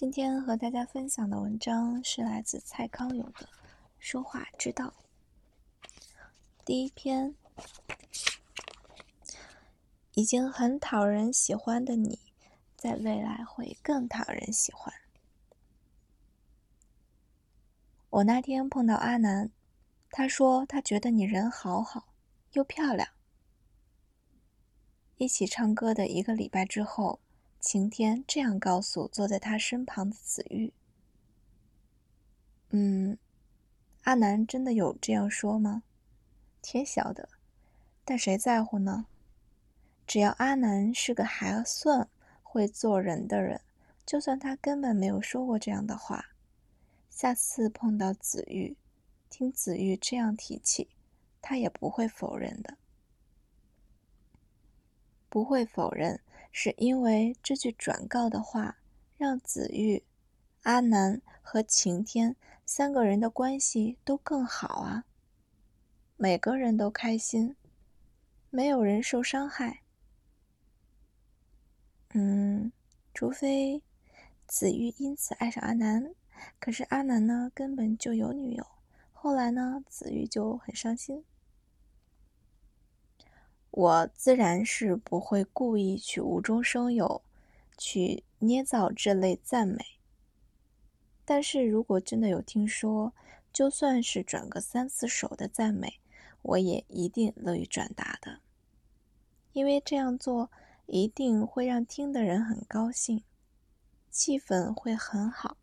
今天和大家分享的文章是来自蔡康永的《说话之道》。第一篇，已经很讨人喜欢的你，在未来会更讨人喜欢。我那天碰到阿南，他说他觉得你人好好，又漂亮。一起唱歌的一个礼拜之后。晴天这样告诉坐在他身旁的子玉：“嗯，阿南真的有这样说吗？天晓得，但谁在乎呢？只要阿南是个还算会做人的人，就算他根本没有说过这样的话，下次碰到子玉，听子玉这样提起，他也不会否认的，不会否认。”是因为这句转告的话，让子玉、阿南和晴天三个人的关系都更好啊。每个人都开心，没有人受伤害。嗯，除非子玉因此爱上阿南，可是阿南呢，根本就有女友。后来呢，子玉就很伤心。我自然是不会故意去无中生有，去捏造这类赞美。但是如果真的有听说，就算是转个三四手的赞美，我也一定乐于转达的，因为这样做一定会让听的人很高兴，气氛会很好，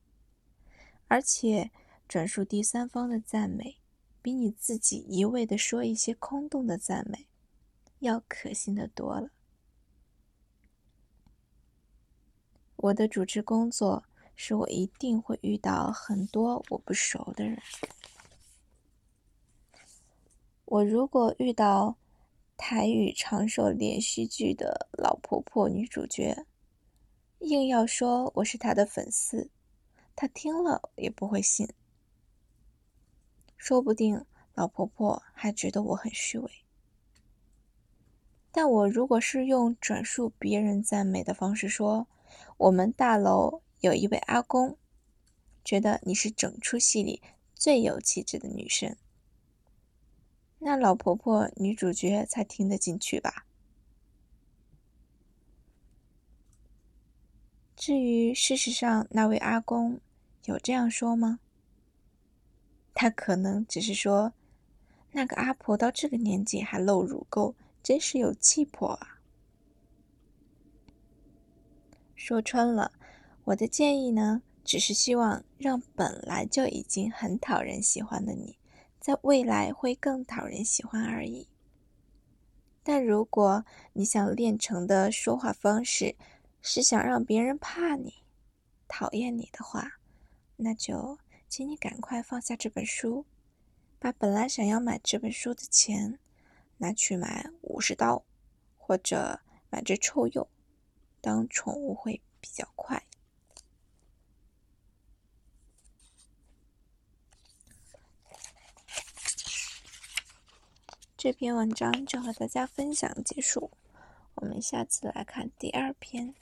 而且转述第三方的赞美，比你自己一味的说一些空洞的赞美。要可信的多了。我的主持工作是我一定会遇到很多我不熟的人。我如果遇到台语长寿连续剧的老婆婆女主角，硬要说我是她的粉丝，她听了也不会信，说不定老婆婆还觉得我很虚伪。但我如果是用转述别人赞美的方式说，我们大楼有一位阿公，觉得你是整出戏里最有气质的女生，那老婆婆女主角才听得进去吧？至于事实上那位阿公有这样说吗？他可能只是说，那个阿婆到这个年纪还露乳沟。真是有气魄啊！说穿了，我的建议呢，只是希望让本来就已经很讨人喜欢的你，在未来会更讨人喜欢而已。但如果你想练成的说话方式是想让别人怕你、讨厌你的话，那就请你赶快放下这本书，把本来想要买这本书的钱。拿去买武士刀，或者买只臭鼬当宠物会比较快。这篇文章就和大家分享结束，我们下次来看第二篇。